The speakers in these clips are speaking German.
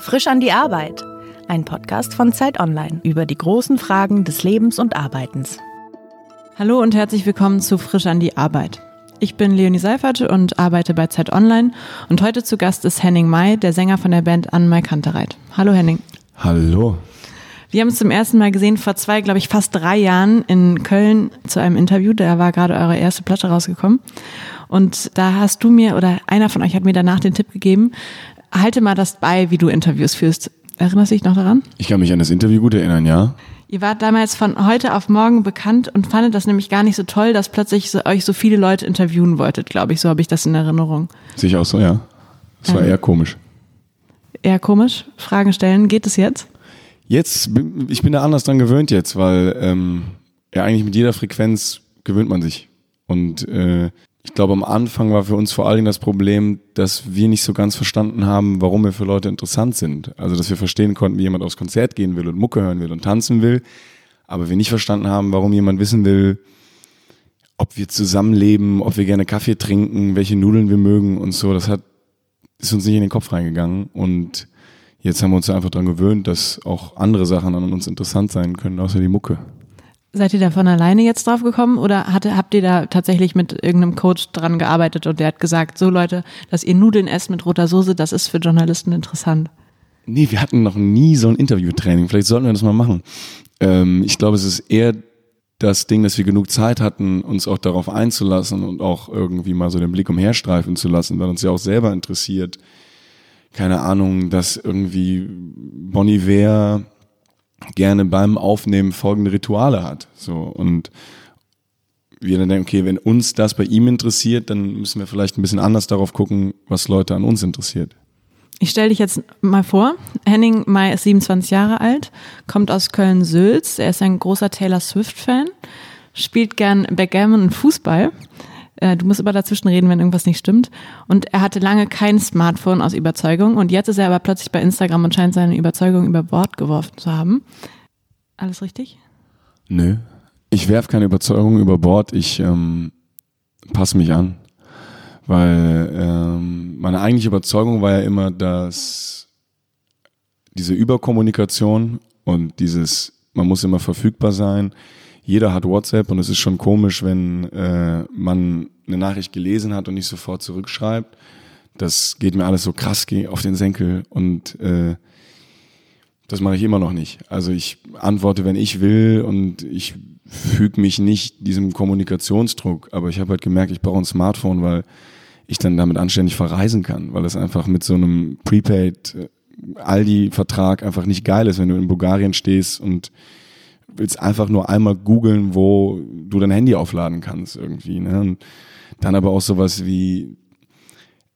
Frisch an die Arbeit. Ein Podcast von Zeit Online über die großen Fragen des Lebens und Arbeitens. Hallo und herzlich willkommen zu Frisch an die Arbeit. Ich bin Leonie Seifert und arbeite bei Zeit Online und heute zu Gast ist Henning May, der Sänger von der Band An Mai Kantereit. Hallo Henning. Hallo. Wir haben es zum ersten Mal gesehen vor zwei, glaube ich, fast drei Jahren in Köln zu einem Interview. Da war gerade eure erste Platte rausgekommen. Und da hast du mir oder einer von euch hat mir danach den Tipp gegeben, halte mal das bei, wie du Interviews führst. Erinnerst du dich noch daran? Ich kann mich an das Interview gut erinnern, ja. Ihr wart damals von heute auf morgen bekannt und fandet das nämlich gar nicht so toll, dass plötzlich so, euch so viele Leute interviewen wolltet, glaube ich. So habe ich das in Erinnerung. Sehe ich auch so, ja. Es war Ähm. eher komisch. Eher komisch. Fragen stellen. Geht es jetzt? Jetzt, bin- ich bin da anders dran gewöhnt jetzt, weil ähm, ja eigentlich mit jeder Frequenz gewöhnt man sich. Und äh, ich glaube, am Anfang war für uns vor allen Dingen das Problem, dass wir nicht so ganz verstanden haben, warum wir für Leute interessant sind. Also, dass wir verstehen konnten, wie jemand aufs Konzert gehen will und Mucke hören will und tanzen will, aber wir nicht verstanden haben, warum jemand wissen will, ob wir zusammenleben, ob wir gerne Kaffee trinken, welche Nudeln wir mögen und so. Das hat ist uns nicht in den Kopf reingegangen und jetzt haben wir uns einfach dran gewöhnt, dass auch andere Sachen an uns interessant sein können, außer die Mucke. Seid ihr da von alleine jetzt drauf gekommen oder hatte, habt ihr da tatsächlich mit irgendeinem Coach dran gearbeitet und der hat gesagt, so Leute, dass ihr Nudeln esst mit roter Soße, das ist für Journalisten interessant. Nee, wir hatten noch nie so ein Interviewtraining. Vielleicht sollten wir das mal machen. Ähm, ich glaube, es ist eher das Ding, dass wir genug Zeit hatten, uns auch darauf einzulassen und auch irgendwie mal so den Blick umherstreifen zu lassen, weil uns ja auch selber interessiert. Keine Ahnung, dass irgendwie Bon Iver gerne beim Aufnehmen folgende Rituale hat. So und wir dann denken, okay, wenn uns das bei ihm interessiert, dann müssen wir vielleicht ein bisschen anders darauf gucken, was Leute an uns interessiert. Ich stelle dich jetzt mal vor. Henning May ist 27 Jahre alt, kommt aus Köln-Sülz. Er ist ein großer Taylor Swift-Fan, spielt gern Backgammon und Fußball. Äh, Du musst aber dazwischen reden, wenn irgendwas nicht stimmt. Und er hatte lange kein Smartphone aus Überzeugung. Und jetzt ist er aber plötzlich bei Instagram und scheint seine Überzeugung über Bord geworfen zu haben. Alles richtig? Nö. Ich werf keine Überzeugung über Bord, ich ähm, passe mich an. Weil ähm, meine eigentliche Überzeugung war ja immer, dass diese Überkommunikation und dieses, man muss immer verfügbar sein. Jeder hat WhatsApp und es ist schon komisch, wenn äh, man eine Nachricht gelesen hat und nicht sofort zurückschreibt. Das geht mir alles so krass auf den Senkel und äh, das mache ich immer noch nicht. Also ich antworte, wenn ich will und ich füge mich nicht diesem Kommunikationsdruck. Aber ich habe halt gemerkt, ich brauche ein Smartphone, weil ich dann damit anständig verreisen kann, weil es einfach mit so einem Prepaid äh, Aldi-Vertrag einfach nicht geil ist, wenn du in Bulgarien stehst und willst einfach nur einmal googeln, wo du dein Handy aufladen kannst irgendwie. Ne? Und dann aber auch sowas wie,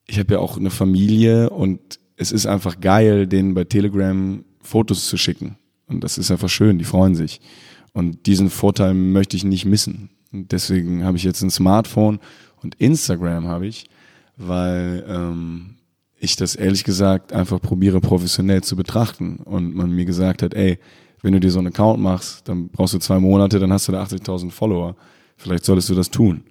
ich habe ja auch eine Familie und es ist einfach geil, denen bei Telegram Fotos zu schicken. Und das ist einfach schön, die freuen sich. Und diesen Vorteil möchte ich nicht missen. Und deswegen habe ich jetzt ein Smartphone und Instagram habe ich, weil ähm, ich das ehrlich gesagt einfach probiere professionell zu betrachten. Und man mir gesagt hat, ey, wenn du dir so einen Account machst, dann brauchst du zwei Monate, dann hast du da 80.000 Follower. Vielleicht solltest du das tun.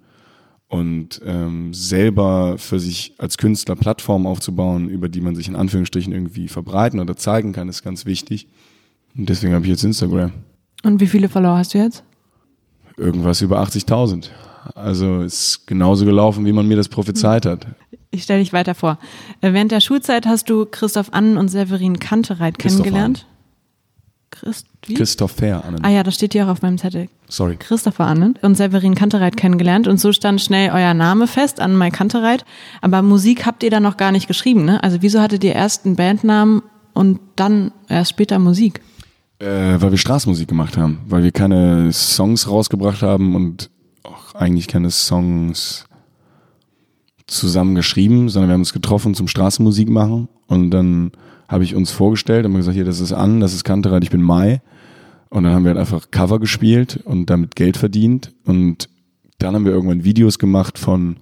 Und ähm, selber für sich als Künstler Plattformen aufzubauen, über die man sich in Anführungsstrichen irgendwie verbreiten oder zeigen kann, ist ganz wichtig. Und deswegen habe ich jetzt Instagram. Und wie viele Follower hast du jetzt? Irgendwas über 80.000. Also ist genauso gelaufen, wie man mir das prophezeit hat. Ich stelle dich weiter vor. Äh, Während der Schulzeit hast du Christoph Annen und Severin Kantereit kennengelernt. Christ, wie? Christopher Annen. Ah ja, das steht hier auch auf meinem Zettel. Sorry. Christopher Annen und Severin Kantereit kennengelernt und so stand schnell euer Name fest, Annen Mai Kantereit. Aber Musik habt ihr da noch gar nicht geschrieben, ne? Also wieso hattet ihr erst einen Bandnamen und dann erst später Musik? Äh, weil wir Straßenmusik gemacht haben, weil wir keine Songs rausgebracht haben und auch eigentlich keine Songs zusammen geschrieben, sondern wir haben uns getroffen zum Straßenmusik machen und dann habe ich uns vorgestellt, haben gesagt, hier, das ist An, das ist Kantereit, ich bin Mai. Und dann haben wir halt einfach Cover gespielt und damit Geld verdient. Und dann haben wir irgendwann Videos gemacht von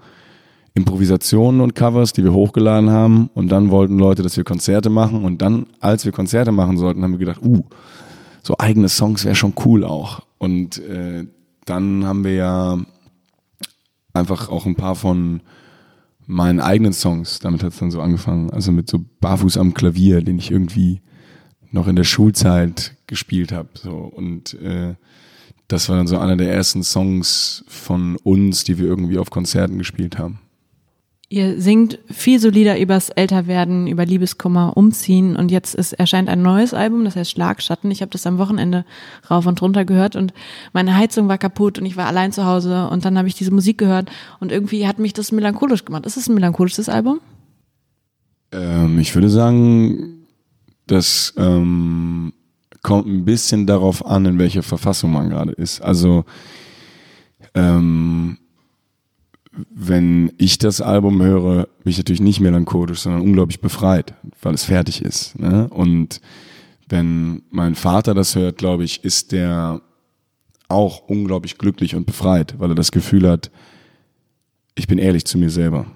Improvisationen und Covers, die wir hochgeladen haben. Und dann wollten Leute, dass wir Konzerte machen. Und dann, als wir Konzerte machen sollten, haben wir gedacht, uh, so eigene Songs wäre schon cool auch. Und äh, dann haben wir ja einfach auch ein paar von meinen eigenen Songs, damit hat es dann so angefangen, also mit so Barfuß am Klavier, den ich irgendwie noch in der Schulzeit gespielt habe. So. Und äh, das war dann so einer der ersten Songs von uns, die wir irgendwie auf Konzerten gespielt haben. Ihr singt viel so Lieder übers Älterwerden, über Liebeskummer, Umziehen und jetzt ist, erscheint ein neues Album, das heißt Schlagschatten. Ich habe das am Wochenende rauf und runter gehört und meine Heizung war kaputt und ich war allein zu Hause und dann habe ich diese Musik gehört und irgendwie hat mich das melancholisch gemacht. Ist es ein melancholisches Album? Ähm, ich würde sagen, das ähm, kommt ein bisschen darauf an, in welcher Verfassung man gerade ist. Also ähm, wenn ich das Album höre, bin ich natürlich nicht melancholisch, sondern unglaublich befreit, weil es fertig ist. Ne? Und wenn mein Vater das hört, glaube ich, ist der auch unglaublich glücklich und befreit, weil er das Gefühl hat, ich bin ehrlich zu mir selber.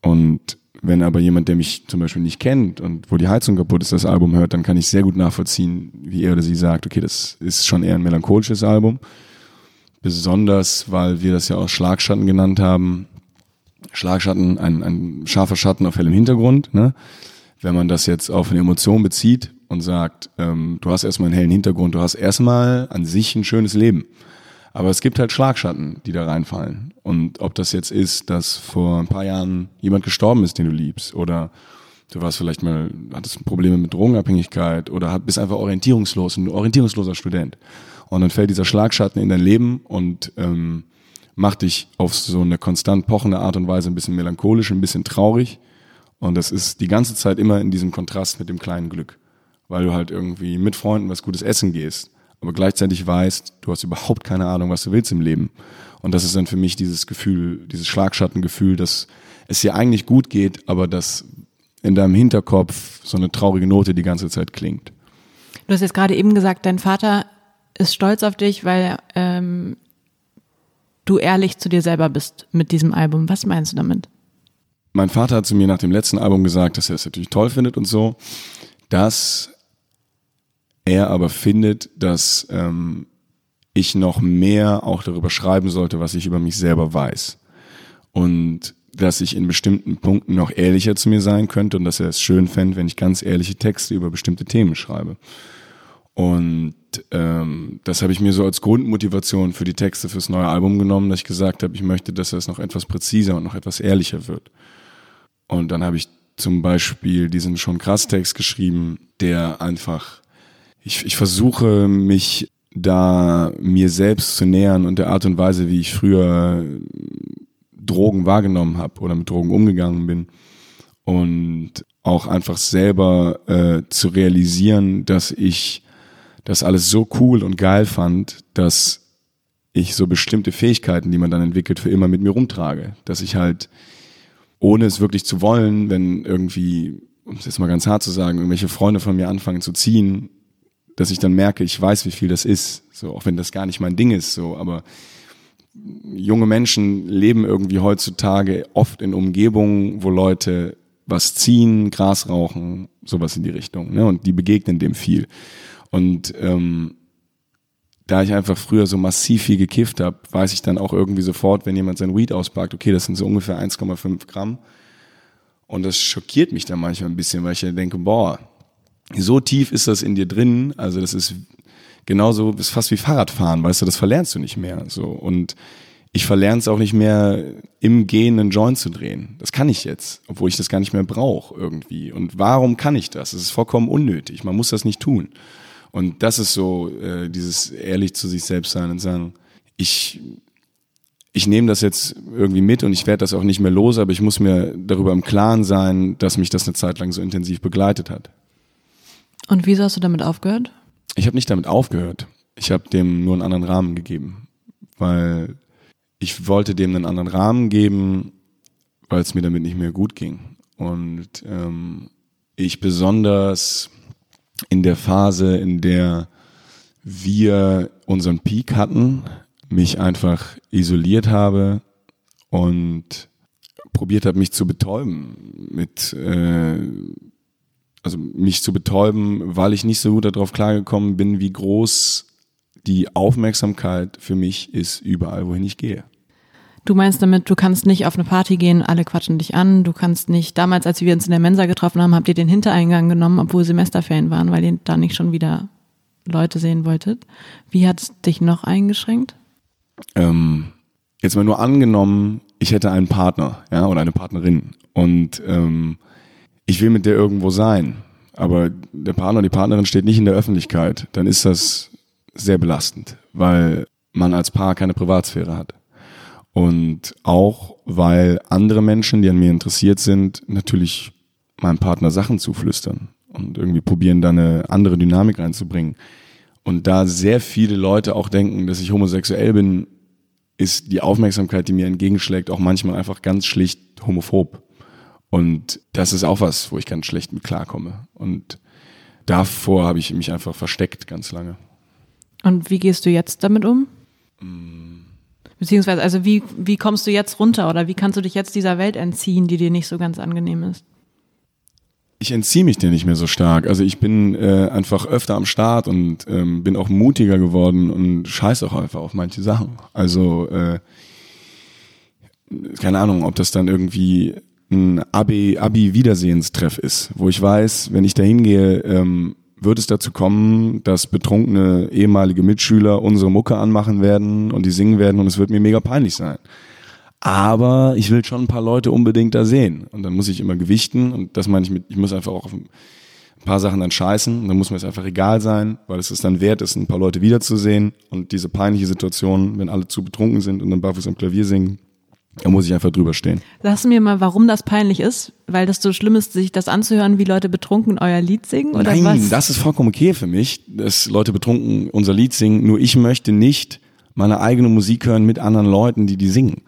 Und wenn aber jemand, der mich zum Beispiel nicht kennt und wo die Heizung kaputt ist, das Album hört, dann kann ich sehr gut nachvollziehen, wie er oder sie sagt, okay, das ist schon eher ein melancholisches Album besonders, weil wir das ja auch Schlagschatten genannt haben. Schlagschatten, ein, ein scharfer Schatten auf hellem Hintergrund. Ne? Wenn man das jetzt auf eine Emotion bezieht und sagt, ähm, du hast erstmal einen hellen Hintergrund, du hast erstmal an sich ein schönes Leben. Aber es gibt halt Schlagschatten, die da reinfallen. Und ob das jetzt ist, dass vor ein paar Jahren jemand gestorben ist, den du liebst, oder du warst vielleicht mal, hattest Probleme mit Drogenabhängigkeit oder bist einfach orientierungslos, ein orientierungsloser Student. Und dann fällt dieser Schlagschatten in dein Leben und ähm, macht dich auf so eine konstant pochende Art und Weise ein bisschen melancholisch, ein bisschen traurig. Und das ist die ganze Zeit immer in diesem Kontrast mit dem kleinen Glück. Weil du halt irgendwie mit Freunden was Gutes essen gehst, aber gleichzeitig weißt, du hast überhaupt keine Ahnung, was du willst im Leben. Und das ist dann für mich dieses Gefühl, dieses Schlagschattengefühl, dass es dir eigentlich gut geht, aber dass in deinem Hinterkopf so eine traurige Note die ganze Zeit klingt. Du hast jetzt gerade eben gesagt, dein Vater ist stolz auf dich, weil ähm, du ehrlich zu dir selber bist mit diesem Album. Was meinst du damit? Mein Vater hat zu mir nach dem letzten Album gesagt, dass er es natürlich toll findet und so, dass er aber findet, dass ähm, ich noch mehr auch darüber schreiben sollte, was ich über mich selber weiß. Und dass ich in bestimmten Punkten noch ehrlicher zu mir sein könnte und dass er es schön fände, wenn ich ganz ehrliche Texte über bestimmte Themen schreibe. Und ähm, das habe ich mir so als Grundmotivation für die Texte fürs neue Album genommen, dass ich gesagt habe, ich möchte, dass es noch etwas präziser und noch etwas ehrlicher wird. Und dann habe ich zum Beispiel diesen schon krass Text geschrieben, der einfach, ich, ich versuche mich da mir selbst zu nähern und der Art und Weise, wie ich früher Drogen wahrgenommen habe oder mit Drogen umgegangen bin. Und auch einfach selber äh, zu realisieren, dass ich das alles so cool und geil fand, dass ich so bestimmte Fähigkeiten, die man dann entwickelt, für immer mit mir rumtrage. Dass ich halt, ohne es wirklich zu wollen, wenn irgendwie, um es jetzt mal ganz hart zu sagen, irgendwelche Freunde von mir anfangen zu ziehen, dass ich dann merke, ich weiß, wie viel das ist. So, auch wenn das gar nicht mein Ding ist, so, aber junge Menschen leben irgendwie heutzutage oft in Umgebungen, wo Leute was ziehen, Gras rauchen, sowas in die Richtung. Ne? Und die begegnen dem viel. Und ähm, da ich einfach früher so massiv viel gekifft habe, weiß ich dann auch irgendwie sofort, wenn jemand sein Weed auspackt, okay, das sind so ungefähr 1,5 Gramm. Und das schockiert mich dann manchmal ein bisschen, weil ich ja denke, boah, so tief ist das in dir drin. Also das ist genauso, ist fast wie Fahrradfahren, weißt du, das verlernst du nicht mehr. So und ich verlerne es auch nicht mehr, im Gehen einen Joint zu drehen. Das kann ich jetzt, obwohl ich das gar nicht mehr brauche irgendwie. Und warum kann ich das? Es ist vollkommen unnötig. Man muss das nicht tun. Und das ist so äh, dieses ehrlich zu sich selbst sein und sagen, ich ich nehme das jetzt irgendwie mit und ich werde das auch nicht mehr los, aber ich muss mir darüber im Klaren sein, dass mich das eine Zeit lang so intensiv begleitet hat. Und wieso hast du damit aufgehört? Ich habe nicht damit aufgehört. Ich habe dem nur einen anderen Rahmen gegeben, weil ich wollte dem einen anderen Rahmen geben, weil es mir damit nicht mehr gut ging. Und ähm, ich besonders in der Phase, in der wir unseren Peak hatten, mich einfach isoliert habe und probiert habe, mich zu betäuben mit äh, also mich zu betäuben, weil ich nicht so gut darauf klargekommen bin, wie groß die Aufmerksamkeit für mich ist überall, wohin ich gehe. Du meinst damit, du kannst nicht auf eine Party gehen, alle quatschen dich an, du kannst nicht, damals, als wir uns in der Mensa getroffen haben, habt ihr den Hintereingang genommen, obwohl Semesterferien waren, weil ihr da nicht schon wieder Leute sehen wolltet. Wie hat es dich noch eingeschränkt? Ähm, jetzt mal nur angenommen, ich hätte einen Partner, ja, oder eine Partnerin und ähm, ich will mit der irgendwo sein, aber der Partner die Partnerin steht nicht in der Öffentlichkeit, dann ist das sehr belastend, weil man als Paar keine Privatsphäre hat. Und auch, weil andere Menschen, die an mir interessiert sind, natürlich meinem Partner Sachen zuflüstern und irgendwie probieren, da eine andere Dynamik reinzubringen. Und da sehr viele Leute auch denken, dass ich homosexuell bin, ist die Aufmerksamkeit, die mir entgegenschlägt, auch manchmal einfach ganz schlicht homophob. Und das ist auch was, wo ich ganz schlecht mit klarkomme. Und davor habe ich mich einfach versteckt ganz lange. Und wie gehst du jetzt damit um? Beziehungsweise, also wie, wie kommst du jetzt runter oder wie kannst du dich jetzt dieser Welt entziehen, die dir nicht so ganz angenehm ist? Ich entziehe mich dir nicht mehr so stark. Also ich bin äh, einfach öfter am Start und ähm, bin auch mutiger geworden und scheiß auch einfach auf manche Sachen. Also äh, keine Ahnung, ob das dann irgendwie ein Abi, Abi-Wiedersehenstreff ist, wo ich weiß, wenn ich da hingehe, ähm, wird es dazu kommen, dass betrunkene ehemalige Mitschüler unsere Mucke anmachen werden und die singen werden und es wird mir mega peinlich sein. Aber ich will schon ein paar Leute unbedingt da sehen. Und dann muss ich immer gewichten und das meine ich mit, ich muss einfach auch auf ein paar Sachen dann scheißen. Und dann muss mir es einfach egal sein, weil es ist dann wert ist, ein paar Leute wiederzusehen. Und diese peinliche Situation, wenn alle zu betrunken sind und dann barfuß am Klavier singen, da muss ich einfach drüber stehen. Sagst du mir mal, warum das peinlich ist? Weil das so schlimm ist, sich das anzuhören, wie Leute betrunken euer Lied singen? Oder Nein, was? das ist vollkommen okay für mich, dass Leute betrunken unser Lied singen. Nur ich möchte nicht meine eigene Musik hören mit anderen Leuten, die die singen.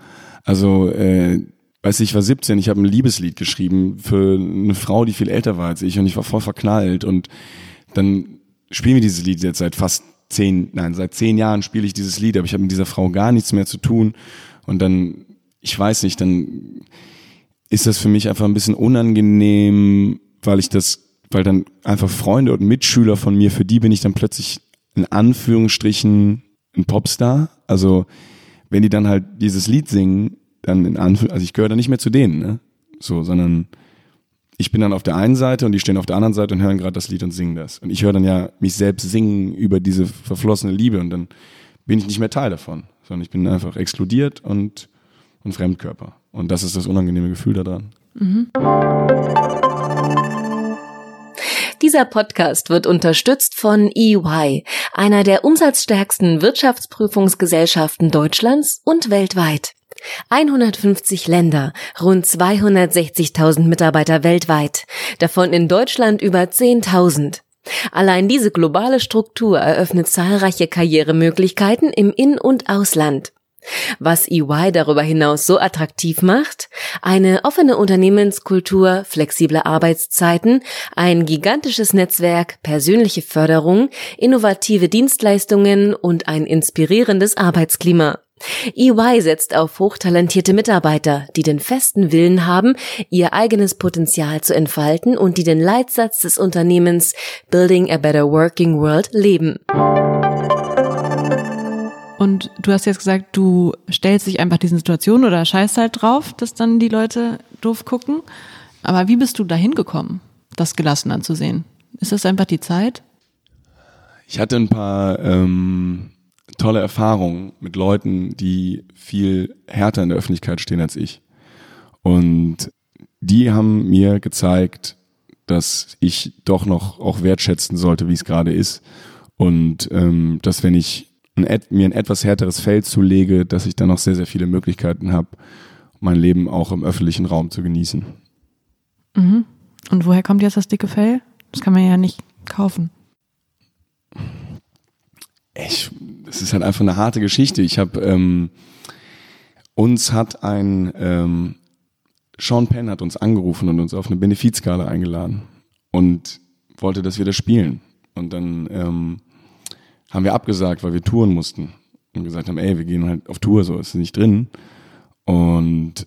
Also, äh, weiß ich, ich war 17, ich habe ein Liebeslied geschrieben für eine Frau, die viel älter war als ich und ich war voll verknallt und dann spielen wir dieses Lied jetzt seit fast zehn, nein, seit zehn Jahren spiele ich dieses Lied, aber ich habe mit dieser Frau gar nichts mehr zu tun und dann, ich weiß nicht, dann ist das für mich einfach ein bisschen unangenehm, weil ich das, weil dann einfach Freunde und Mitschüler von mir, für die bin ich dann plötzlich in Anführungsstrichen ein Popstar. Also wenn die dann halt dieses Lied singen, dann in Anführungsstrichen, also ich gehöre dann nicht mehr zu denen, ne? So, sondern ich bin dann auf der einen Seite und die stehen auf der anderen Seite und hören gerade das Lied und singen das. Und ich höre dann ja mich selbst singen über diese verflossene Liebe und dann bin ich nicht mehr Teil davon, sondern ich bin einfach exkludiert und ein Fremdkörper. Und das ist das unangenehme Gefühl daran. Dieser Podcast wird unterstützt von EY, einer der umsatzstärksten Wirtschaftsprüfungsgesellschaften Deutschlands und weltweit. 150 Länder, rund 260.000 Mitarbeiter weltweit, davon in Deutschland über 10.000. Allein diese globale Struktur eröffnet zahlreiche Karrieremöglichkeiten im In- und Ausland. Was EY darüber hinaus so attraktiv macht? Eine offene Unternehmenskultur, flexible Arbeitszeiten, ein gigantisches Netzwerk, persönliche Förderung, innovative Dienstleistungen und ein inspirierendes Arbeitsklima. EY setzt auf hochtalentierte Mitarbeiter, die den festen Willen haben, ihr eigenes Potenzial zu entfalten und die den Leitsatz des Unternehmens Building a Better Working World leben. Und du hast jetzt gesagt, du stellst dich einfach diesen Situationen oder scheißt halt drauf, dass dann die Leute doof gucken. Aber wie bist du dahin gekommen, das gelassen anzusehen? Ist das einfach die Zeit? Ich hatte ein paar ähm, tolle Erfahrungen mit Leuten, die viel härter in der Öffentlichkeit stehen als ich. Und die haben mir gezeigt, dass ich doch noch auch wertschätzen sollte, wie es gerade ist. Und ähm, dass wenn ich ein, mir ein etwas härteres Feld zulege, dass ich dann noch sehr, sehr viele Möglichkeiten habe, mein Leben auch im öffentlichen Raum zu genießen. Und woher kommt jetzt das dicke Fell? Das kann man ja nicht kaufen. Ich, es ist halt einfach eine harte Geschichte. Ich habe ähm, uns hat ein ähm, Sean Penn hat uns angerufen und uns auf eine Benefizskala eingeladen und wollte, dass wir das spielen. Und dann ähm, haben wir abgesagt, weil wir touren mussten und gesagt haben, ey, wir gehen halt auf Tour, so ist nicht drin. Und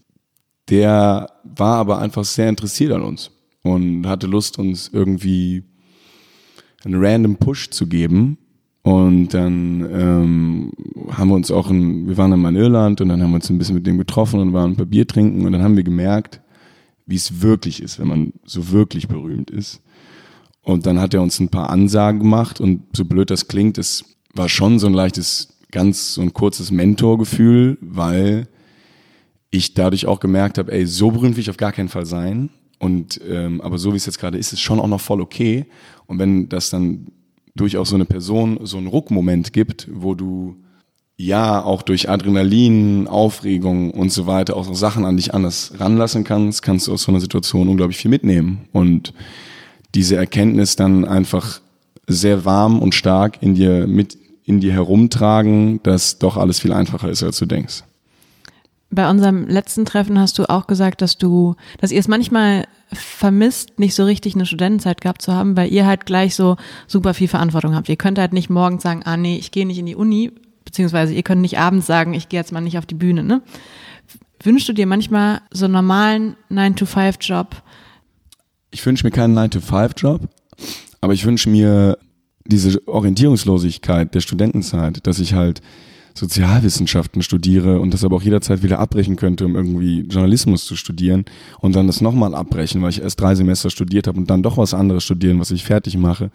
der war aber einfach sehr interessiert an uns und hatte Lust, uns irgendwie einen random Push zu geben. Und dann ähm, haben wir uns auch, in, wir waren dann mal in Irland und dann haben wir uns ein bisschen mit dem getroffen und waren ein paar Bier trinken und dann haben wir gemerkt, wie es wirklich ist, wenn man so wirklich berühmt ist. Und dann hat er uns ein paar Ansagen gemacht und so blöd das klingt, es war schon so ein leichtes, ganz so ein kurzes Mentorgefühl, weil ich dadurch auch gemerkt habe, ey, so berühmt will ich auf gar keinen Fall sein. Und ähm, aber so wie es jetzt gerade ist, ist schon auch noch voll okay. Und wenn das dann durchaus so eine Person so einen Ruckmoment gibt, wo du ja auch durch Adrenalin, Aufregung und so weiter auch so Sachen an dich anders ranlassen kannst, kannst du aus so einer Situation unglaublich viel mitnehmen und diese Erkenntnis dann einfach sehr warm und stark in dir mit in dir herumtragen, dass doch alles viel einfacher ist, als du denkst. Bei unserem letzten Treffen hast du auch gesagt, dass du, dass ihr es manchmal vermisst, nicht so richtig eine Studentenzeit gehabt zu haben, weil ihr halt gleich so super viel Verantwortung habt. Ihr könnt halt nicht morgens sagen, ah nee, ich gehe nicht in die Uni, beziehungsweise ihr könnt nicht abends sagen, ich gehe jetzt mal nicht auf die Bühne. Ne? Wünschst du dir manchmal so einen normalen 9-to-5-Job? Ich wünsche mir keinen 9-to-5-Job, aber ich wünsche mir diese Orientierungslosigkeit der Studentenzeit, dass ich halt Sozialwissenschaften studiere und das aber auch jederzeit wieder abbrechen könnte, um irgendwie Journalismus zu studieren und dann das nochmal abbrechen, weil ich erst drei Semester studiert habe und dann doch was anderes studieren, was ich fertig mache.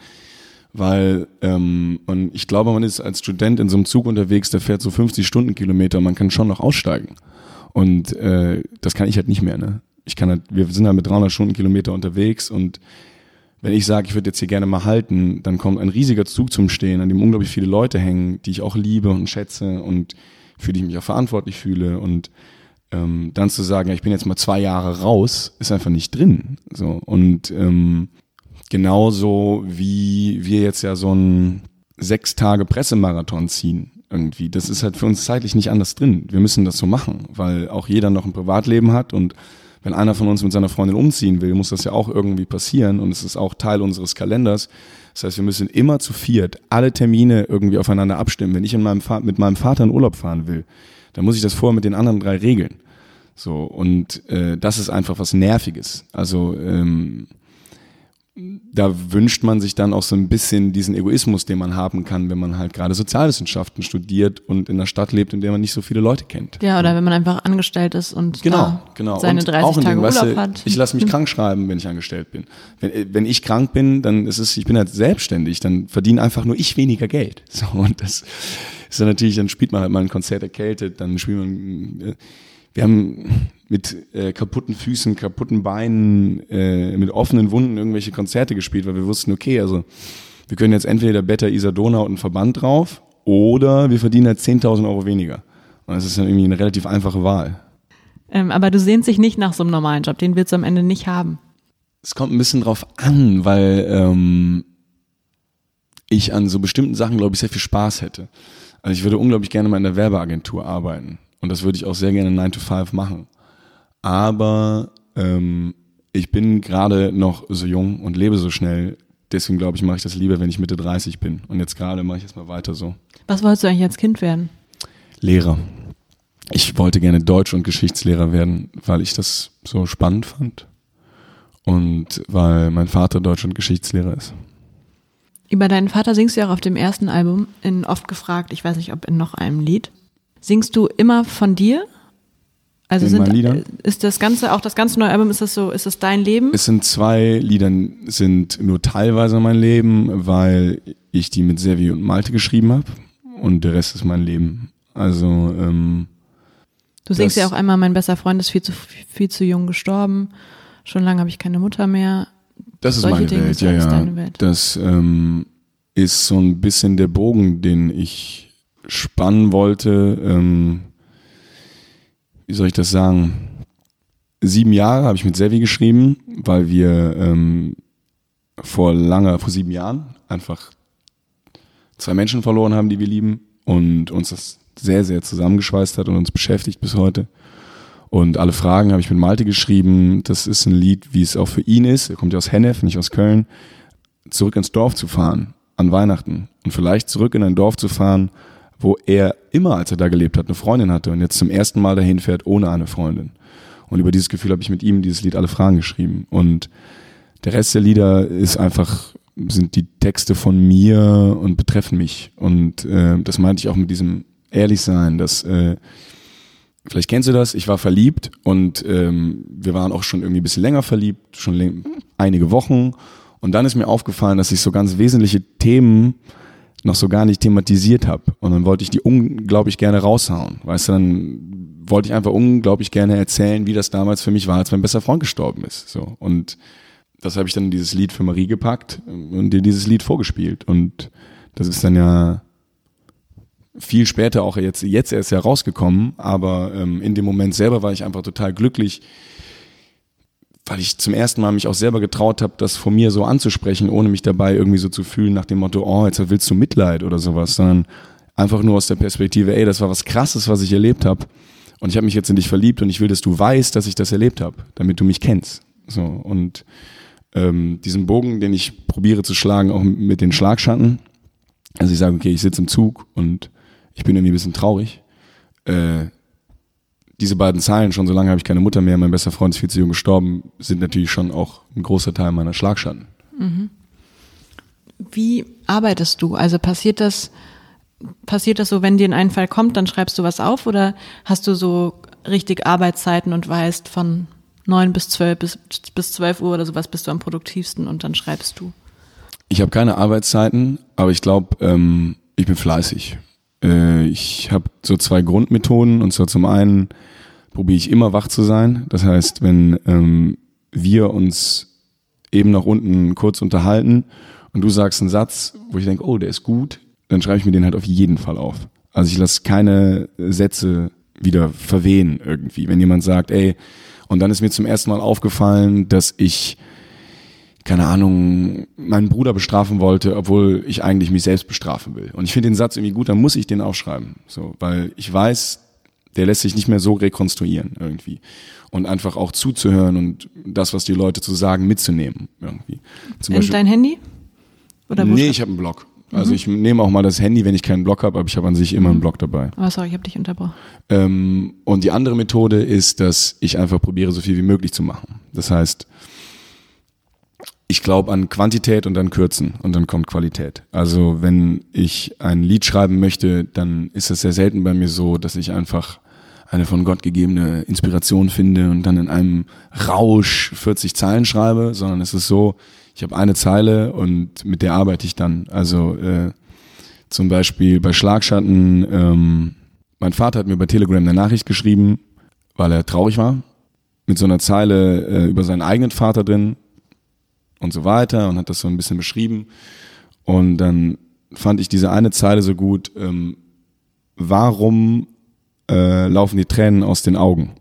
Weil, ähm, und ich glaube, man ist als Student in so einem Zug unterwegs, der fährt so 50 Stundenkilometer, man kann schon noch aussteigen. Und äh, das kann ich halt nicht mehr. Ne? Ich kann halt, wir sind halt mit 300 Stundenkilometer unterwegs und wenn ich sage, ich würde jetzt hier gerne mal halten, dann kommt ein riesiger Zug zum Stehen, an dem unglaublich viele Leute hängen, die ich auch liebe und schätze und für die ich mich auch verantwortlich fühle. Und ähm, dann zu sagen, ich bin jetzt mal zwei Jahre raus, ist einfach nicht drin. So und ähm, genauso wie wir jetzt ja so einen sechs Tage Pressemarathon ziehen irgendwie. Das ist halt für uns zeitlich nicht anders drin. Wir müssen das so machen, weil auch jeder noch ein Privatleben hat und wenn einer von uns mit seiner Freundin umziehen will, muss das ja auch irgendwie passieren und es ist auch Teil unseres Kalenders. Das heißt, wir müssen immer zu viert alle Termine irgendwie aufeinander abstimmen. Wenn ich in meinem mit meinem Vater in Urlaub fahren will, dann muss ich das vorher mit den anderen drei regeln. So und äh, das ist einfach was Nerviges. Also ähm, da wünscht man sich dann auch so ein bisschen diesen Egoismus, den man haben kann, wenn man halt gerade Sozialwissenschaften studiert und in einer Stadt lebt, in der man nicht so viele Leute kennt. Ja, oder wenn man einfach angestellt ist und genau, genau. seine und 30 auch Tage Ding, Urlaub weißt du, hat. Ich lasse mich krank schreiben, wenn ich angestellt bin. Wenn, äh, wenn ich krank bin, dann ist es, ich bin halt selbstständig, dann verdiene einfach nur ich weniger Geld. So, und das ist dann natürlich, dann spielt man halt mal ein Konzert erkältet, dann spielt man, äh, wir haben mit äh, kaputten Füßen, kaputten Beinen, äh, mit offenen Wunden irgendwelche Konzerte gespielt, weil wir wussten, okay, also wir können jetzt entweder Better Isadona und einen Verband drauf oder wir verdienen halt 10.000 Euro weniger. Und das ist dann irgendwie eine relativ einfache Wahl. Ähm, aber du sehnst dich nicht nach so einem normalen Job, den willst du am Ende nicht haben. Es kommt ein bisschen drauf an, weil ähm, ich an so bestimmten Sachen, glaube ich, sehr viel Spaß hätte. Also ich würde unglaublich gerne mal in der Werbeagentur arbeiten. Und das würde ich auch sehr gerne 9 to 5 machen. Aber ähm, ich bin gerade noch so jung und lebe so schnell. Deswegen glaube ich, mache ich das lieber, wenn ich Mitte 30 bin. Und jetzt gerade mache ich erstmal weiter so. Was wolltest du eigentlich als Kind werden? Lehrer. Ich wollte gerne Deutsch- und Geschichtslehrer werden, weil ich das so spannend fand. Und weil mein Vater Deutsch- und Geschichtslehrer ist. Über deinen Vater singst du ja auch auf dem ersten Album in Oft gefragt, ich weiß nicht, ob in noch einem Lied. Singst du immer von dir? Also In sind, äh, ist das ganze, auch das ganze neue Album, ist das so, ist das dein Leben? Es sind zwei Lieder, sind nur teilweise mein Leben, weil ich die mit Sevi und Malte geschrieben habe. Und der Rest ist mein Leben. Also, ähm, Du singst ja auch einmal, mein bester Freund ist viel zu, viel zu jung gestorben. Schon lange habe ich keine Mutter mehr. das ist Solche meine Dinge Welt, ja, ja. Welt. Das ähm, ist so ein bisschen der Bogen, den ich spannen wollte. Ähm, wie soll ich das sagen? Sieben Jahre habe ich mit Sevi geschrieben, weil wir ähm, vor langer, vor sieben Jahren einfach zwei Menschen verloren haben, die wir lieben und uns das sehr, sehr zusammengeschweißt hat und uns beschäftigt bis heute. Und alle Fragen habe ich mit Malte geschrieben. Das ist ein Lied, wie es auch für ihn ist. Er kommt ja aus Hennef, nicht aus Köln. Zurück ins Dorf zu fahren an Weihnachten und vielleicht zurück in ein Dorf zu fahren, wo er immer, als er da gelebt hat, eine Freundin hatte und jetzt zum ersten Mal dahin fährt ohne eine Freundin. Und über dieses Gefühl habe ich mit ihm dieses Lied Alle Fragen geschrieben. Und der Rest der Lieder ist einfach sind die Texte von mir und betreffen mich. Und äh, das meinte ich auch mit diesem Ehrlichsein, dass äh, vielleicht kennst du das, ich war verliebt und ähm, wir waren auch schon irgendwie ein bisschen länger verliebt, schon einige Wochen. Und dann ist mir aufgefallen, dass ich so ganz wesentliche Themen noch so gar nicht thematisiert habe. Und dann wollte ich die unglaublich gerne raushauen. Weißt du, dann wollte ich einfach unglaublich gerne erzählen, wie das damals für mich war, als mein bester Freund gestorben ist. So. Und das habe ich dann in dieses Lied für Marie gepackt und dir dieses Lied vorgespielt. Und das ist dann ja viel später auch jetzt, jetzt erst herausgekommen, aber ähm, in dem Moment selber war ich einfach total glücklich, weil ich zum ersten Mal mich auch selber getraut habe, das von mir so anzusprechen, ohne mich dabei irgendwie so zu fühlen nach dem Motto, oh, jetzt willst du Mitleid oder sowas, sondern einfach nur aus der Perspektive, ey, das war was Krasses, was ich erlebt habe und ich habe mich jetzt in dich verliebt und ich will, dass du weißt, dass ich das erlebt habe, damit du mich kennst. So und ähm, diesen Bogen, den ich probiere zu schlagen, auch mit den Schlagschatten. Also ich sage, okay, ich sitze im Zug und ich bin irgendwie ein bisschen traurig. Äh, diese beiden Zeilen, schon so lange habe ich keine Mutter mehr, mein bester Freund ist viel zu jung gestorben, sind natürlich schon auch ein großer Teil meiner Schlagschatten. Mhm. Wie arbeitest du? Also passiert das, passiert das so, wenn dir ein Einfall kommt, dann schreibst du was auf oder hast du so richtig Arbeitszeiten und weißt von neun bis zwölf bis, bis zwölf Uhr oder sowas bist du am produktivsten und dann schreibst du? Ich habe keine Arbeitszeiten, aber ich glaube, ähm, ich bin fleißig. Äh, ich habe so zwei Grundmethoden und zwar zum einen probiere ich immer wach zu sein. Das heißt, wenn ähm, wir uns eben nach unten kurz unterhalten und du sagst einen Satz, wo ich denke, oh, der ist gut, dann schreibe ich mir den halt auf jeden Fall auf. Also ich lasse keine Sätze wieder verwehen irgendwie. Wenn jemand sagt, ey, und dann ist mir zum ersten Mal aufgefallen, dass ich keine Ahnung, meinen Bruder bestrafen wollte, obwohl ich eigentlich mich selbst bestrafen will. Und ich finde den Satz irgendwie gut, dann muss ich den aufschreiben. So, weil ich weiß, der lässt sich nicht mehr so rekonstruieren irgendwie. Und einfach auch zuzuhören und das, was die Leute zu sagen, mitzunehmen. Irgendwie. Zum In Beispiel, dein Handy? Oder nee, ich habe einen Blog. Also mhm. ich nehme auch mal das Handy, wenn ich keinen Blog habe, aber ich habe an sich immer einen Blog dabei. Oh, sorry, ich habe dich unterbrochen. Ähm, und die andere Methode ist, dass ich einfach probiere, so viel wie möglich zu machen. Das heißt, ich glaube an Quantität und dann Kürzen und dann kommt Qualität. Also wenn ich ein Lied schreiben möchte, dann ist es sehr selten bei mir so, dass ich einfach eine von Gott gegebene Inspiration finde und dann in einem Rausch 40 Zeilen schreibe, sondern es ist so, ich habe eine Zeile und mit der arbeite ich dann. Also äh, zum Beispiel bei Schlagschatten, ähm, mein Vater hat mir bei Telegram eine Nachricht geschrieben, weil er traurig war, mit so einer Zeile äh, über seinen eigenen Vater drin, und so weiter und hat das so ein bisschen beschrieben. Und dann fand ich diese eine Zeile so gut, ähm, warum äh, laufen die Tränen aus den Augen?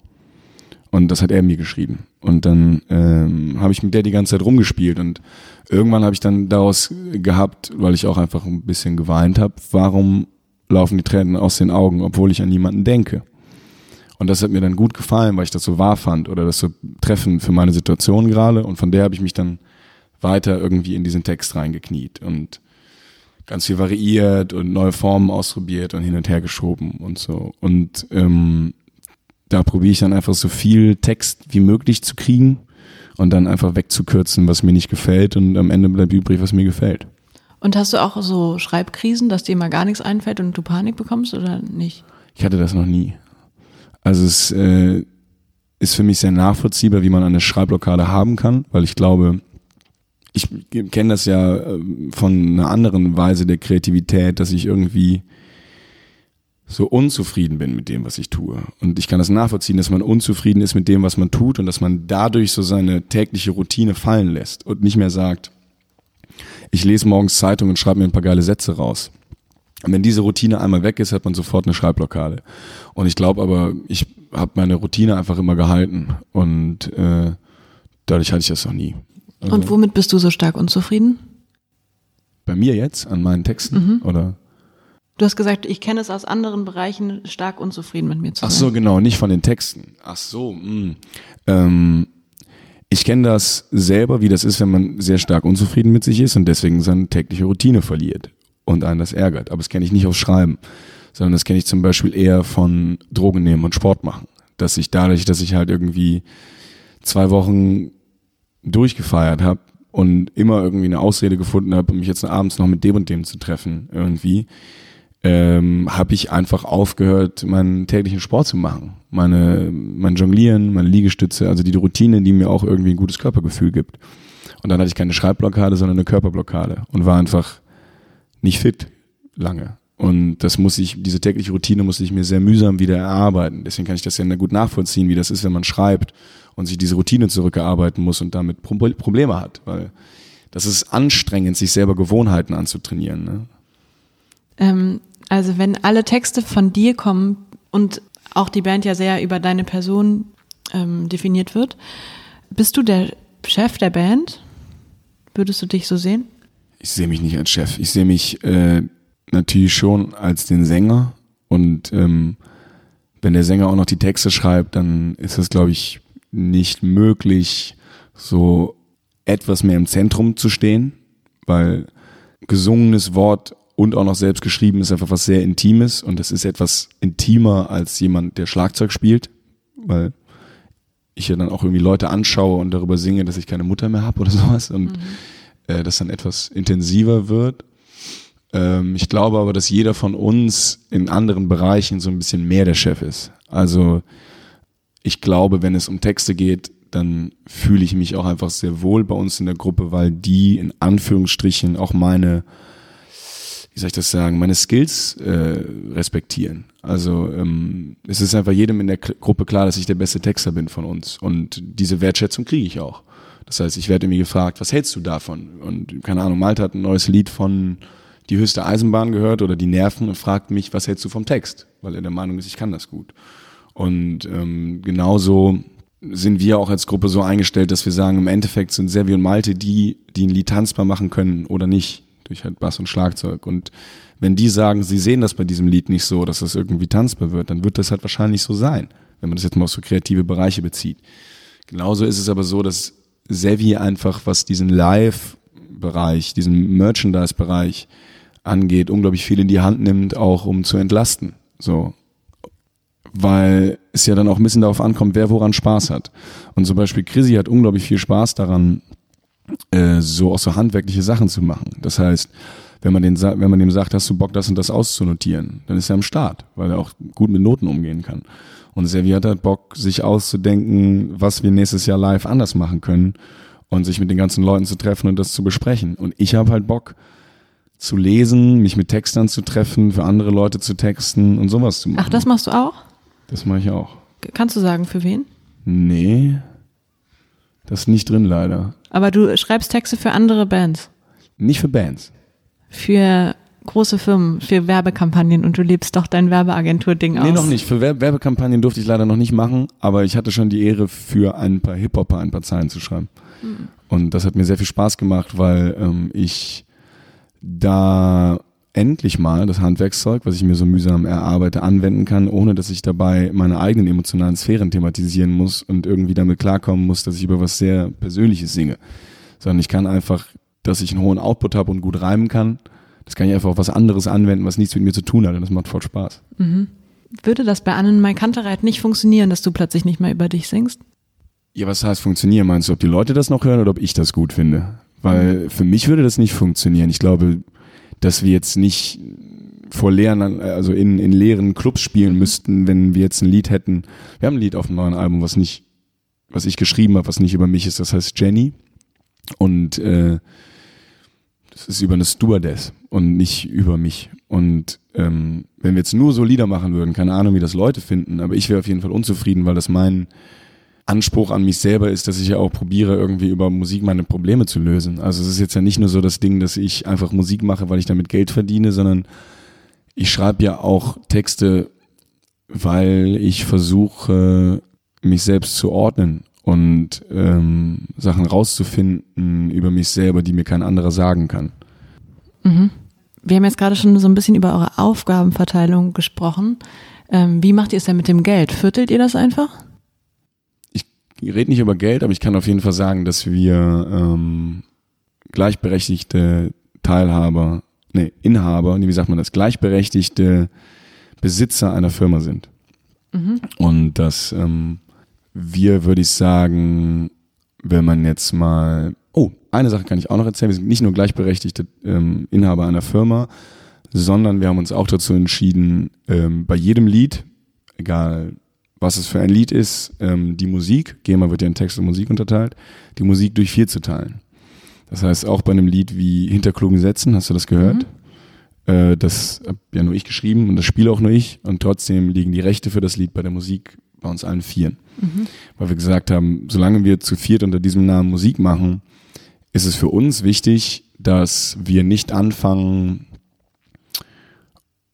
Und das hat er mir geschrieben. Und dann ähm, habe ich mit der die ganze Zeit rumgespielt und irgendwann habe ich dann daraus gehabt, weil ich auch einfach ein bisschen geweint habe, warum laufen die Tränen aus den Augen, obwohl ich an niemanden denke. Und das hat mir dann gut gefallen, weil ich das so wahr fand oder das so treffend für meine Situation gerade. Und von der habe ich mich dann weiter irgendwie in diesen Text reingekniet und ganz viel variiert und neue Formen ausprobiert und hin und her geschoben und so. Und ähm, da probiere ich dann einfach so viel Text wie möglich zu kriegen und dann einfach wegzukürzen, was mir nicht gefällt und am Ende bleibt übrig, was mir gefällt. Und hast du auch so Schreibkrisen, dass dir mal gar nichts einfällt und du Panik bekommst oder nicht? Ich hatte das noch nie. Also es äh, ist für mich sehr nachvollziehbar, wie man eine Schreibblockade haben kann, weil ich glaube, ich kenne das ja äh, von einer anderen Weise der Kreativität, dass ich irgendwie so unzufrieden bin mit dem, was ich tue. Und ich kann das nachvollziehen, dass man unzufrieden ist mit dem, was man tut und dass man dadurch so seine tägliche Routine fallen lässt und nicht mehr sagt, ich lese morgens Zeitung und schreibe mir ein paar geile Sätze raus. Und wenn diese Routine einmal weg ist, hat man sofort eine Schreibblockade. Und ich glaube aber, ich habe meine Routine einfach immer gehalten und äh, dadurch hatte ich das noch nie. Also Und womit bist du so stark unzufrieden? Bei mir jetzt, an meinen Texten? Mhm. Oder? Du hast gesagt, ich kenne es aus anderen Bereichen, stark unzufrieden mit mir zu sein. Ach so, genau, nicht von den Texten. Ach so, mh. Hm. Ähm, ich kenne das selber, wie das ist, wenn man sehr stark unzufrieden mit sich ist und deswegen seine tägliche Routine verliert und einen das ärgert. Aber das kenne ich nicht aufs Schreiben, sondern das kenne ich zum Beispiel eher von Drogen nehmen und Sport machen. Dass ich dadurch, dass ich halt irgendwie zwei Wochen durchgefeiert habe und immer irgendwie eine Ausrede gefunden habe, um mich jetzt abends noch mit dem und dem zu treffen irgendwie, ähm, habe ich einfach aufgehört, meinen täglichen Sport zu machen. Meine, mein Jonglieren, meine Liegestütze, also die Routine, die mir auch irgendwie ein gutes Körpergefühl gibt. Und dann hatte ich keine Schreibblockade, sondern eine Körperblockade und war einfach nicht fit lange. Und das muss ich, diese tägliche Routine muss ich mir sehr mühsam wieder erarbeiten. Deswegen kann ich das ja gut nachvollziehen, wie das ist, wenn man schreibt und sich diese Routine zurückerarbeiten muss und damit Probleme hat. Weil das ist anstrengend, sich selber Gewohnheiten anzutrainieren. Ne? Ähm, also wenn alle Texte von dir kommen und auch die Band ja sehr über deine Person ähm, definiert wird, bist du der Chef der Band? Würdest du dich so sehen? Ich sehe mich nicht als Chef. Ich sehe mich äh, natürlich schon als den Sänger. Und ähm, wenn der Sänger auch noch die Texte schreibt, dann ist es, glaube ich, nicht möglich, so etwas mehr im Zentrum zu stehen, weil gesungenes Wort und auch noch selbst geschrieben ist einfach was sehr Intimes und es ist etwas intimer als jemand, der Schlagzeug spielt, weil ich ja dann auch irgendwie Leute anschaue und darüber singe, dass ich keine Mutter mehr habe oder sowas und mhm. äh, das dann etwas intensiver wird. Ähm, ich glaube aber, dass jeder von uns in anderen Bereichen so ein bisschen mehr der Chef ist. Also ich glaube, wenn es um Texte geht, dann fühle ich mich auch einfach sehr wohl bei uns in der Gruppe, weil die in Anführungsstrichen auch meine wie soll ich das sagen, meine Skills äh, respektieren. Also ähm, es ist einfach jedem in der Gruppe klar, dass ich der beste Texter bin von uns. Und diese Wertschätzung kriege ich auch. Das heißt, ich werde irgendwie gefragt, was hältst du davon? Und keine Ahnung, Malte hat ein neues Lied von Die höchste Eisenbahn gehört oder Die Nerven und fragt mich, was hältst du vom Text? Weil er der Meinung ist, ich kann das gut. Und ähm, genauso sind wir auch als Gruppe so eingestellt, dass wir sagen, im Endeffekt sind Servi und Malte die, die ein Lied tanzbar machen können oder nicht durch halt Bass und Schlagzeug. Und wenn die sagen, sie sehen das bei diesem Lied nicht so, dass das irgendwie tanzbar wird, dann wird das halt wahrscheinlich so sein, wenn man das jetzt mal auf so kreative Bereiche bezieht. Genauso ist es aber so, dass Sevi einfach, was diesen Live-Bereich, diesen Merchandise-Bereich angeht, unglaublich viel in die Hand nimmt, auch um zu entlasten. So. Weil es ja dann auch ein bisschen darauf ankommt, wer woran Spaß hat. Und zum Beispiel Chrissy hat unglaublich viel Spaß daran, äh, so auch so handwerkliche Sachen zu machen. Das heißt, wenn man, den, wenn man dem sagt, hast du Bock, das und das auszunotieren, dann ist er am Start, weil er auch gut mit Noten umgehen kann. Und Serviert hat Bock, sich auszudenken, was wir nächstes Jahr live anders machen können und sich mit den ganzen Leuten zu treffen und das zu besprechen. Und ich habe halt Bock zu lesen, mich mit Textern zu treffen, für andere Leute zu texten und sowas zu machen. Ach, das machst du auch? Das mache ich auch. Kannst du sagen, für wen? Nee, das ist nicht drin leider. Aber du schreibst Texte für andere Bands? Nicht für Bands. Für große Firmen, für Werbekampagnen und du lebst doch dein Werbeagentur-Ding aus. Nee, noch nicht. Für Werbekampagnen durfte ich leider noch nicht machen, aber ich hatte schon die Ehre, für ein paar Hip-Hopper ein paar Zeilen zu schreiben. Mhm. Und das hat mir sehr viel Spaß gemacht, weil ähm, ich da endlich mal das Handwerkszeug, was ich mir so mühsam erarbeite, anwenden kann, ohne dass ich dabei meine eigenen emotionalen Sphären thematisieren muss und irgendwie damit klarkommen muss, dass ich über was sehr Persönliches singe. Sondern ich kann einfach, dass ich einen hohen Output habe und gut reimen kann, das kann ich einfach auf was anderes anwenden, was nichts mit mir zu tun hat und das macht voll Spaß. Mhm. Würde das bei Annen Mai Kantereit nicht funktionieren, dass du plötzlich nicht mehr über dich singst? Ja, was heißt funktionieren? Meinst du, ob die Leute das noch hören oder ob ich das gut finde? Weil für mich würde das nicht funktionieren. Ich glaube, dass wir jetzt nicht vor leeren, also in, in leeren Clubs spielen müssten, wenn wir jetzt ein Lied hätten. Wir haben ein Lied auf dem neuen Album, was nicht, was ich geschrieben habe, was nicht über mich ist, das heißt Jenny. Und äh, das ist über eine Stewardess und nicht über mich. Und ähm, wenn wir jetzt nur so Lieder machen würden, keine Ahnung, wie das Leute finden, aber ich wäre auf jeden Fall unzufrieden, weil das mein Anspruch an mich selber ist, dass ich ja auch probiere, irgendwie über Musik meine Probleme zu lösen. Also es ist jetzt ja nicht nur so das Ding, dass ich einfach Musik mache, weil ich damit Geld verdiene, sondern ich schreibe ja auch Texte, weil ich versuche, mich selbst zu ordnen und ähm, Sachen rauszufinden über mich selber, die mir kein anderer sagen kann. Mhm. Wir haben jetzt gerade schon so ein bisschen über eure Aufgabenverteilung gesprochen. Ähm, wie macht ihr es denn mit dem Geld? Viertelt ihr das einfach? Ich rede nicht über Geld, aber ich kann auf jeden Fall sagen, dass wir ähm, gleichberechtigte Teilhaber, nee, Inhaber, nee, wie sagt man das, gleichberechtigte Besitzer einer Firma sind. Mhm. Und dass ähm, wir, würde ich sagen, wenn man jetzt mal oh, eine Sache kann ich auch noch erzählen. Wir sind nicht nur gleichberechtigte ähm, Inhaber einer Firma, sondern wir haben uns auch dazu entschieden, ähm, bei jedem Lied, egal was es für ein Lied ist, ähm, die Musik, GEMA wird ja in Text und Musik unterteilt, die Musik durch vier zu teilen. Das heißt, auch bei einem Lied wie Hinter klugen Sätzen, hast du das gehört? Mhm. Äh, das habe ja nur ich geschrieben und das spiele auch nur ich und trotzdem liegen die Rechte für das Lied bei der Musik bei uns allen Vieren. Mhm. Weil wir gesagt haben, solange wir zu viert unter diesem Namen Musik machen, ist es für uns wichtig, dass wir nicht anfangen,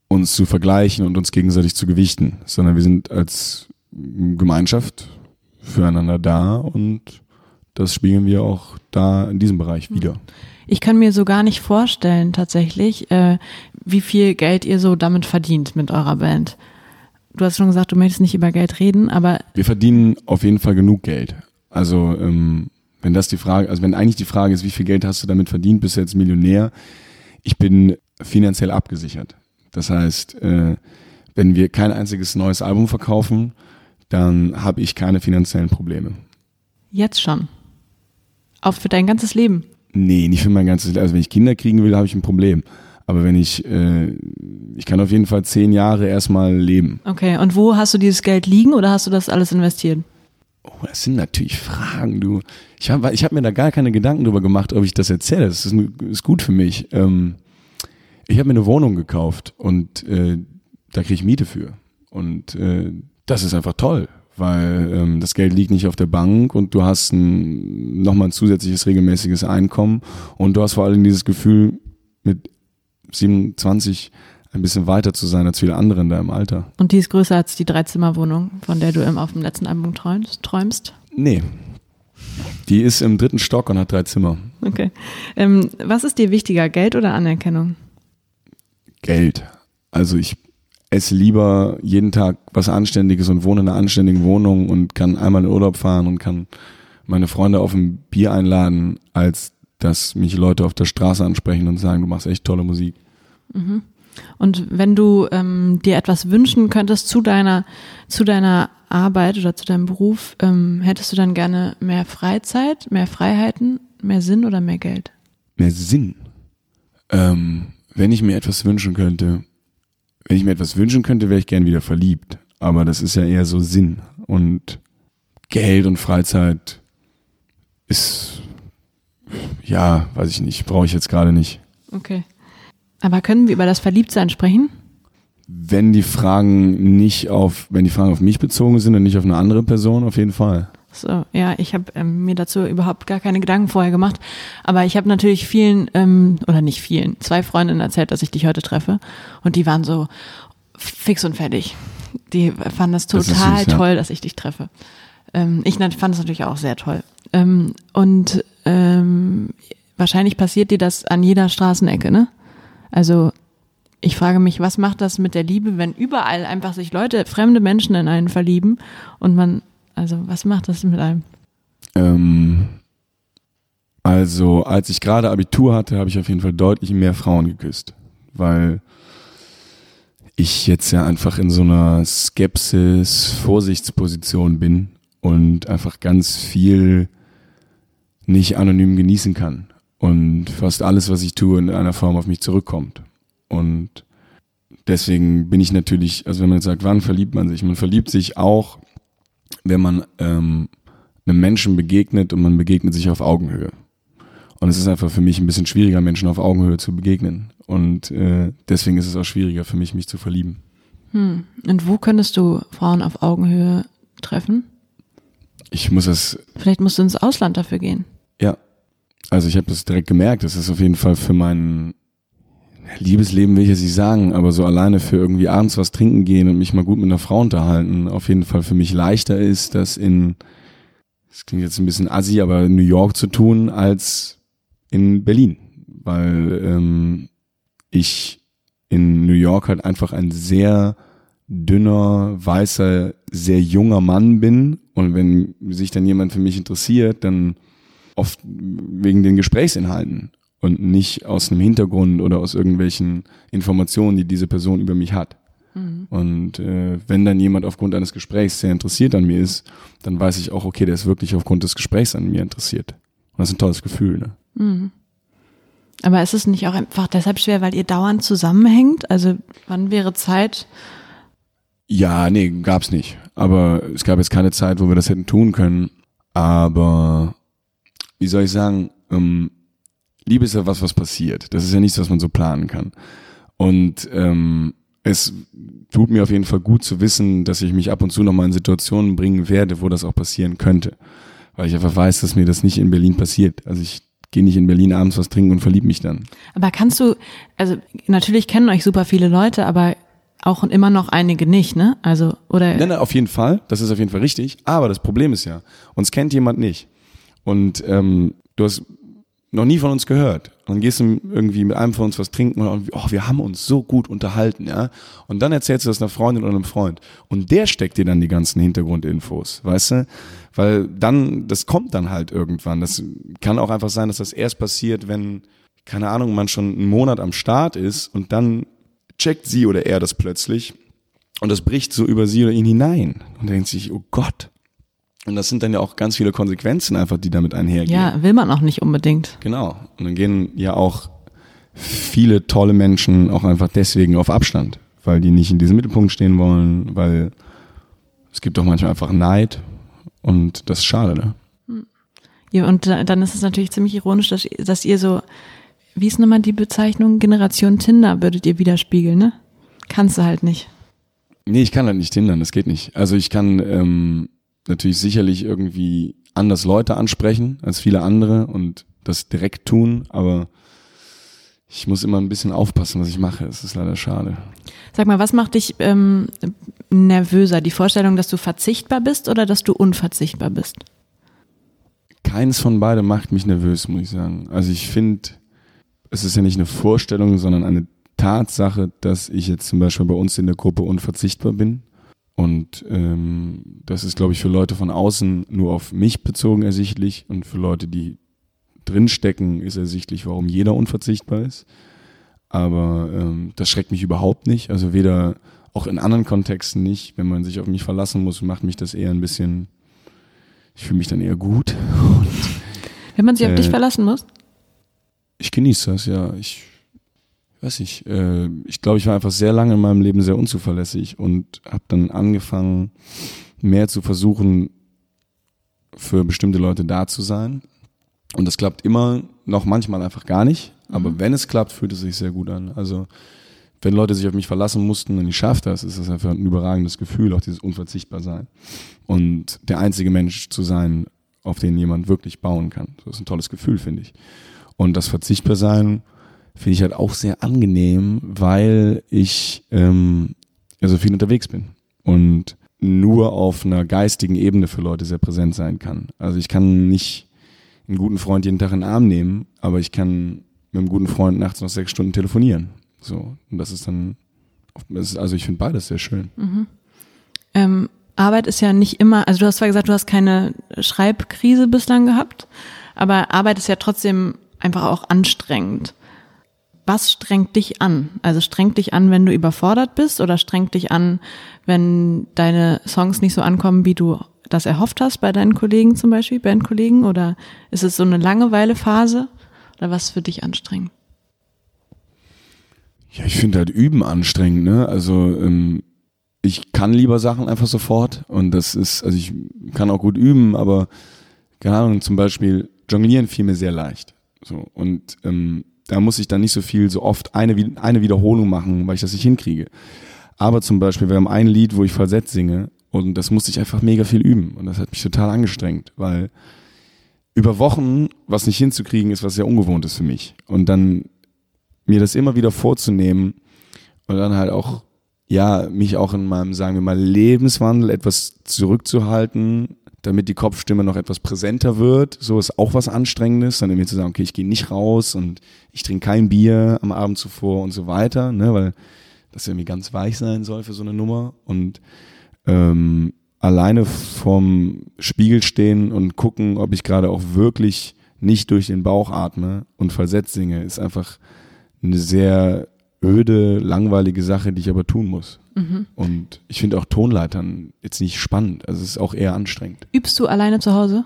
uns zu vergleichen und uns gegenseitig zu gewichten, sondern wir sind als Gemeinschaft füreinander da und das spiegeln wir auch da in diesem Bereich wieder. Ich kann mir so gar nicht vorstellen, tatsächlich, äh, wie viel Geld ihr so damit verdient mit eurer Band. Du hast schon gesagt, du möchtest nicht über Geld reden, aber. Wir verdienen auf jeden Fall genug Geld. Also, ähm, wenn das die Frage, also wenn eigentlich die Frage ist, wie viel Geld hast du damit verdient, bist du jetzt Millionär? Ich bin finanziell abgesichert. Das heißt, äh, wenn wir kein einziges neues Album verkaufen, dann habe ich keine finanziellen Probleme. Jetzt schon. Auch für dein ganzes Leben? Nee, nicht für mein ganzes Leben. Also wenn ich Kinder kriegen will, habe ich ein Problem. Aber wenn ich, äh, ich kann auf jeden Fall zehn Jahre erstmal leben. Okay, und wo hast du dieses Geld liegen oder hast du das alles investiert? Oh, das sind natürlich Fragen, du. Ich habe ich hab mir da gar keine Gedanken drüber gemacht, ob ich das erzähle. Das ist, ist gut für mich. Ähm, ich habe mir eine Wohnung gekauft und äh, da kriege ich Miete für. Und äh, das ist einfach toll, weil ähm, das Geld liegt nicht auf der Bank und du hast ein, nochmal ein zusätzliches regelmäßiges Einkommen und du hast vor allem dieses Gefühl, mit 27 ein bisschen weiter zu sein als viele andere in deinem Alter. Und die ist größer als die Dreizimmerwohnung, von der du im, auf dem letzten Album träumst? Nee. Die ist im dritten Stock und hat drei Zimmer. Okay. Ähm, was ist dir wichtiger, Geld oder Anerkennung? Geld. Also ich esse lieber jeden Tag was Anständiges und wohne in einer anständigen Wohnung und kann einmal in Urlaub fahren und kann meine Freunde auf ein Bier einladen, als dass mich Leute auf der Straße ansprechen und sagen, du machst echt tolle Musik. Mhm. Und wenn du ähm, dir etwas wünschen könntest zu deiner, zu deiner Arbeit oder zu deinem Beruf, ähm, hättest du dann gerne mehr Freizeit, mehr Freiheiten, mehr Sinn oder mehr Geld? Mehr Sinn. Ähm, wenn ich mir etwas wünschen könnte, wenn ich mir etwas wünschen könnte, wäre ich gern wieder verliebt. Aber das ist ja eher so Sinn. Und Geld und Freizeit ist, ja, weiß ich nicht, brauche ich jetzt gerade nicht. Okay. Aber können wir über das Verliebtsein sprechen? Wenn die Fragen nicht auf, wenn die Fragen auf mich bezogen sind und nicht auf eine andere Person, auf jeden Fall. So, ja, ich habe ähm, mir dazu überhaupt gar keine Gedanken vorher gemacht. Aber ich habe natürlich vielen, ähm, oder nicht vielen, zwei Freundinnen erzählt, dass ich dich heute treffe. Und die waren so fix und fertig. Die fanden das total das süß, toll, ja. dass ich dich treffe. Ähm, ich fand es natürlich auch sehr toll. Ähm, und ähm, wahrscheinlich passiert dir das an jeder Straßenecke, ne? Also ich frage mich, was macht das mit der Liebe, wenn überall einfach sich Leute, fremde Menschen in einen verlieben und man also was macht das mit einem? Ähm, also als ich gerade Abitur hatte, habe ich auf jeden Fall deutlich mehr Frauen geküsst, weil ich jetzt ja einfach in so einer Skepsis, Vorsichtsposition bin und einfach ganz viel nicht anonym genießen kann und fast alles, was ich tue, in einer Form auf mich zurückkommt. Und deswegen bin ich natürlich, also wenn man jetzt sagt, wann verliebt man sich? Man verliebt sich auch wenn man ähm, einem Menschen begegnet und man begegnet sich auf Augenhöhe. Und es ist einfach für mich ein bisschen schwieriger, Menschen auf Augenhöhe zu begegnen. Und äh, deswegen ist es auch schwieriger für mich, mich zu verlieben. Hm. Und wo könntest du Frauen auf Augenhöhe treffen? Ich muss es. Vielleicht musst du ins Ausland dafür gehen. Ja. Also ich habe das direkt gemerkt. Das ist auf jeden Fall für meinen Liebesleben will ich jetzt nicht sagen, aber so alleine für irgendwie abends was trinken gehen und mich mal gut mit einer Frau unterhalten, auf jeden Fall für mich leichter ist, das in, das klingt jetzt ein bisschen assi, aber New York zu tun, als in Berlin. Weil ähm, ich in New York halt einfach ein sehr dünner, weißer, sehr junger Mann bin. Und wenn sich dann jemand für mich interessiert, dann oft wegen den Gesprächsinhalten und nicht aus einem Hintergrund oder aus irgendwelchen Informationen, die diese Person über mich hat. Mhm. Und äh, wenn dann jemand aufgrund eines Gesprächs sehr interessiert an mir ist, dann weiß ich auch, okay, der ist wirklich aufgrund des Gesprächs an mir interessiert. das ist ein tolles Gefühl. Ne? Mhm. Aber ist es nicht auch einfach deshalb schwer, weil ihr dauernd zusammenhängt? Also wann wäre Zeit? Ja, nee, gab's nicht. Aber es gab jetzt keine Zeit, wo wir das hätten tun können. Aber wie soll ich sagen, ähm, Liebe ist ja was, was passiert. Das ist ja nichts, was man so planen kann. Und ähm, es tut mir auf jeden Fall gut zu wissen, dass ich mich ab und zu noch mal in Situationen bringen werde, wo das auch passieren könnte. Weil ich einfach weiß, dass mir das nicht in Berlin passiert. Also ich gehe nicht in Berlin abends was trinken und verlieb mich dann. Aber kannst du, also natürlich kennen euch super viele Leute, aber auch immer noch einige nicht, ne? Also, oder? Nein, nein, auf jeden Fall. Das ist auf jeden Fall richtig. Aber das Problem ist ja, uns kennt jemand nicht. Und ähm, du hast noch nie von uns gehört. Und dann gehst du irgendwie mit einem von uns was trinken und oh, wir haben uns so gut unterhalten, ja. Und dann erzählst du das einer Freundin oder einem Freund. Und der steckt dir dann die ganzen Hintergrundinfos, weißt du? Weil dann, das kommt dann halt irgendwann. Das kann auch einfach sein, dass das erst passiert, wenn, keine Ahnung, man schon einen Monat am Start ist und dann checkt sie oder er das plötzlich und das bricht so über sie oder ihn hinein und denkt sich, oh Gott, und das sind dann ja auch ganz viele Konsequenzen einfach, die damit einhergehen. Ja, will man auch nicht unbedingt. Genau. Und dann gehen ja auch viele tolle Menschen auch einfach deswegen auf Abstand, weil die nicht in diesem Mittelpunkt stehen wollen, weil es gibt auch manchmal einfach Neid und das ist schade, ne? Ja, und dann ist es natürlich ziemlich ironisch, dass, dass ihr so, wie ist nochmal die Bezeichnung, Generation Tinder würdet ihr widerspiegeln, ne? Kannst du halt nicht. Nee, ich kann halt nicht Tindern, das geht nicht. Also ich kann, ähm, natürlich sicherlich irgendwie anders Leute ansprechen als viele andere und das direkt tun, aber ich muss immer ein bisschen aufpassen, was ich mache. Es ist leider schade. Sag mal, was macht dich ähm, nervöser? Die Vorstellung, dass du verzichtbar bist oder dass du unverzichtbar bist? Keins von beiden macht mich nervös, muss ich sagen. Also ich finde, es ist ja nicht eine Vorstellung, sondern eine Tatsache, dass ich jetzt zum Beispiel bei uns in der Gruppe unverzichtbar bin. Und ähm, das ist, glaube ich, für Leute von außen nur auf mich bezogen ersichtlich und für Leute, die drinstecken, ist ersichtlich, warum jeder unverzichtbar ist. Aber ähm, das schreckt mich überhaupt nicht. Also weder auch in anderen Kontexten nicht. Wenn man sich auf mich verlassen muss, macht mich das eher ein bisschen, ich fühle mich dann eher gut. Und, Wenn man sich auf dich äh, verlassen muss? Ich genieße das, ja. Ich weiß ich, äh, ich glaube, ich war einfach sehr lange in meinem Leben sehr unzuverlässig und habe dann angefangen, mehr zu versuchen, für bestimmte Leute da zu sein. Und das klappt immer noch manchmal einfach gar nicht. Aber mhm. wenn es klappt, fühlt es sich sehr gut an. Also wenn Leute sich auf mich verlassen mussten und ich schaffe das, ist das einfach ein überragendes Gefühl, auch dieses Unverzichtbarsein. Und der einzige Mensch zu sein, auf den jemand wirklich bauen kann. Das ist ein tolles Gefühl, finde ich. Und das Verzichtbarsein finde ich halt auch sehr angenehm, weil ich ähm, ja so viel unterwegs bin und nur auf einer geistigen Ebene für Leute sehr präsent sein kann. Also ich kann nicht einen guten Freund jeden Tag in den Arm nehmen, aber ich kann mit einem guten Freund nachts noch sechs Stunden telefonieren. So und das ist dann, also ich finde beides sehr schön. Mhm. Ähm, Arbeit ist ja nicht immer, also du hast zwar gesagt, du hast keine Schreibkrise bislang gehabt, aber Arbeit ist ja trotzdem einfach auch anstrengend was strengt dich an? Also strengt dich an, wenn du überfordert bist oder strengt dich an, wenn deine Songs nicht so ankommen, wie du das erhofft hast bei deinen Kollegen zum Beispiel, Bandkollegen? Oder ist es so eine Langeweile-Phase? Oder was für dich anstrengend? Ja, ich finde halt Üben anstrengend, ne? Also ähm, ich kann lieber Sachen einfach sofort und das ist, also ich kann auch gut üben, aber keine Ahnung, zum Beispiel Jonglieren fiel mir sehr leicht. So und ähm, da muss ich dann nicht so viel, so oft eine, eine Wiederholung machen, weil ich das nicht hinkriege. Aber zum Beispiel, wir haben ein Lied, wo ich Falsett singe und das musste ich einfach mega viel üben und das hat mich total angestrengt, weil über Wochen was nicht hinzukriegen ist was sehr ungewohnt ist für mich und dann mir das immer wieder vorzunehmen und dann halt auch ja mich auch in meinem sagen wir mal Lebenswandel etwas zurückzuhalten damit die Kopfstimme noch etwas präsenter wird. So ist auch was Anstrengendes, dann irgendwie zu sagen, okay, ich gehe nicht raus und ich trinke kein Bier am Abend zuvor und so weiter, ne, weil das irgendwie ganz weich sein soll für so eine Nummer. Und ähm, alleine vorm Spiegel stehen und gucken, ob ich gerade auch wirklich nicht durch den Bauch atme und Falsett singe, ist einfach eine sehr öde, langweilige Sache, die ich aber tun muss. Mhm. Und ich finde auch Tonleitern jetzt nicht spannend. Also es ist auch eher anstrengend. Übst du alleine zu Hause?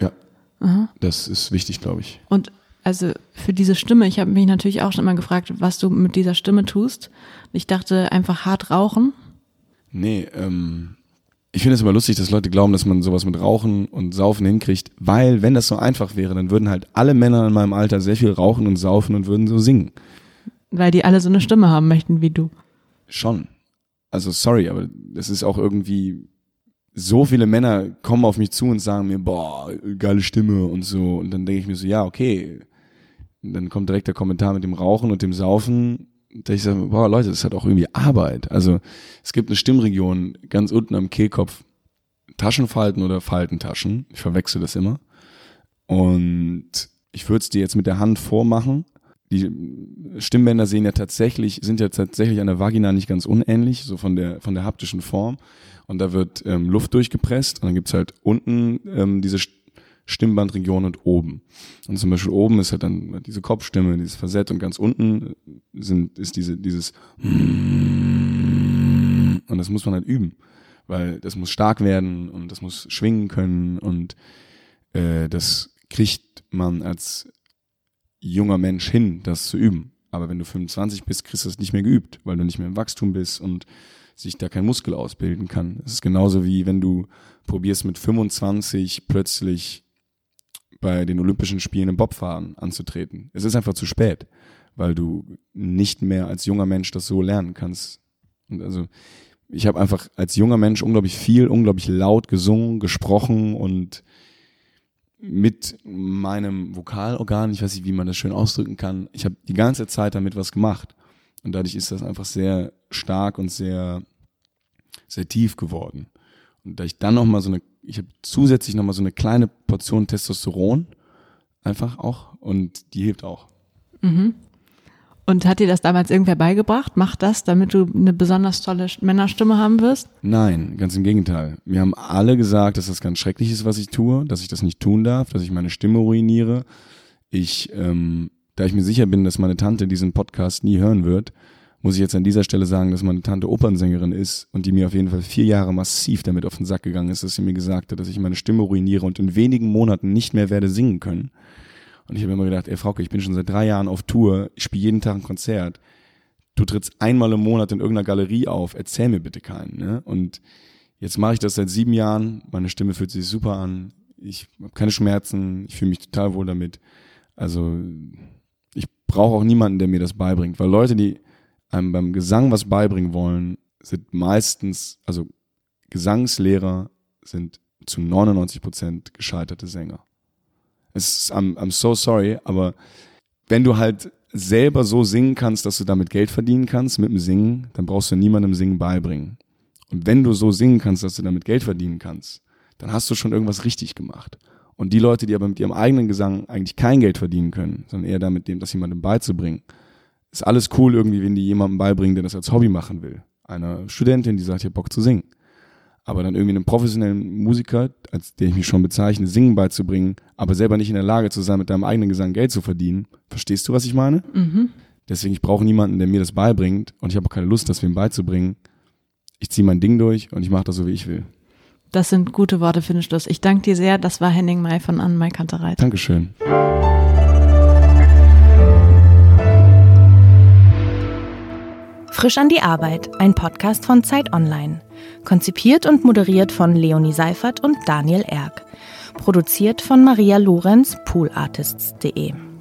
Ja. Aha. Das ist wichtig, glaube ich. Und also für diese Stimme, ich habe mich natürlich auch schon immer gefragt, was du mit dieser Stimme tust. Ich dachte einfach hart rauchen. Nee, ähm, ich finde es immer lustig, dass Leute glauben, dass man sowas mit Rauchen und Saufen hinkriegt, weil wenn das so einfach wäre, dann würden halt alle Männer in meinem Alter sehr viel rauchen und saufen und würden so singen. Weil die alle so eine Stimme haben möchten wie du. Schon. Also sorry, aber das ist auch irgendwie so viele Männer kommen auf mich zu und sagen mir, boah, geile Stimme und so. Und dann denke ich mir so, ja, okay. Und dann kommt direkt der Kommentar mit dem Rauchen und dem Saufen. Da ich sage, boah, Leute, das hat auch irgendwie Arbeit. Also es gibt eine Stimmregion ganz unten am Kehlkopf, Taschenfalten oder Faltentaschen. Ich verwechsel das immer. Und ich würde es dir jetzt mit der Hand vormachen. Die Stimmbänder sehen ja tatsächlich, sind ja tatsächlich an der Vagina nicht ganz unähnlich, so von der, von der haptischen Form. Und da wird ähm, Luft durchgepresst und dann gibt's halt unten ähm, diese Stimmbandregion und oben. Und zum Beispiel oben ist halt dann diese Kopfstimme, dieses Facett und ganz unten sind, ist diese, dieses und das muss man halt üben, weil das muss stark werden und das muss schwingen können und äh, das kriegt man als junger Mensch hin, das zu üben. Aber wenn du 25 bist, kriegst du das nicht mehr geübt, weil du nicht mehr im Wachstum bist und sich da kein Muskel ausbilden kann. Es ist genauso wie wenn du probierst mit 25 plötzlich bei den Olympischen Spielen im Bobfahren anzutreten. Es ist einfach zu spät, weil du nicht mehr als junger Mensch das so lernen kannst. Und also ich habe einfach als junger Mensch unglaublich viel, unglaublich laut gesungen, gesprochen und mit meinem Vokalorgan, ich weiß nicht, wie man das schön ausdrücken kann, ich habe die ganze Zeit damit was gemacht. Und dadurch ist das einfach sehr stark und sehr, sehr tief geworden. Und da ich dann nochmal so eine, ich habe zusätzlich nochmal so eine kleine Portion Testosteron, einfach auch, und die hilft auch. Mhm. Und hat dir das damals irgendwer beigebracht? Mach das, damit du eine besonders tolle Männerstimme haben wirst? Nein, ganz im Gegenteil. Mir haben alle gesagt, dass das ganz schrecklich ist, was ich tue, dass ich das nicht tun darf, dass ich meine Stimme ruiniere. Ich, ähm, da ich mir sicher bin, dass meine Tante diesen Podcast nie hören wird, muss ich jetzt an dieser Stelle sagen, dass meine Tante Opernsängerin ist und die mir auf jeden Fall vier Jahre massiv damit auf den Sack gegangen ist, dass sie mir gesagt hat, dass ich meine Stimme ruiniere und in wenigen Monaten nicht mehr werde singen können. Und ich habe immer gedacht, ey Frauke, ich bin schon seit drei Jahren auf Tour, ich spiele jeden Tag ein Konzert. Du trittst einmal im Monat in irgendeiner Galerie auf, erzähl mir bitte keinen. Ne? Und jetzt mache ich das seit sieben Jahren, meine Stimme fühlt sich super an, ich habe keine Schmerzen, ich fühle mich total wohl damit. Also ich brauche auch niemanden, der mir das beibringt, weil Leute, die einem beim Gesang was beibringen wollen, sind meistens, also Gesangslehrer sind zu 99 Prozent gescheiterte Sänger. Es ist, I'm, I'm so sorry, aber wenn du halt selber so singen kannst, dass du damit Geld verdienen kannst mit dem Singen, dann brauchst du niemandem Singen beibringen. Und wenn du so singen kannst, dass du damit Geld verdienen kannst, dann hast du schon irgendwas richtig gemacht. Und die Leute, die aber mit ihrem eigenen Gesang eigentlich kein Geld verdienen können, sondern eher damit dem, das jemandem beizubringen, ist alles cool irgendwie, wenn die jemandem beibringen, der das als Hobby machen will. Einer Studentin, die sagt, ich hab Bock zu singen. Aber dann irgendwie einem professionellen Musiker, als der ich mich schon bezeichne, Singen beizubringen, aber selber nicht in der Lage zu sein, mit deinem eigenen Gesang Geld zu verdienen. Verstehst du, was ich meine? Mhm. Deswegen, ich brauche niemanden, der mir das beibringt und ich habe auch keine Lust, das wem beizubringen. Ich ziehe mein Ding durch und ich mache das so, wie ich will. Das sind gute Worte für den Schluss. Ich danke dir sehr. Das war Henning May von Anne Mai Kantereit. Dankeschön. Frisch an die Arbeit, ein Podcast von Zeit Online. Konzipiert und moderiert von Leonie Seifert und Daniel Erck. Produziert von Maria Lorenz, poolartists.de.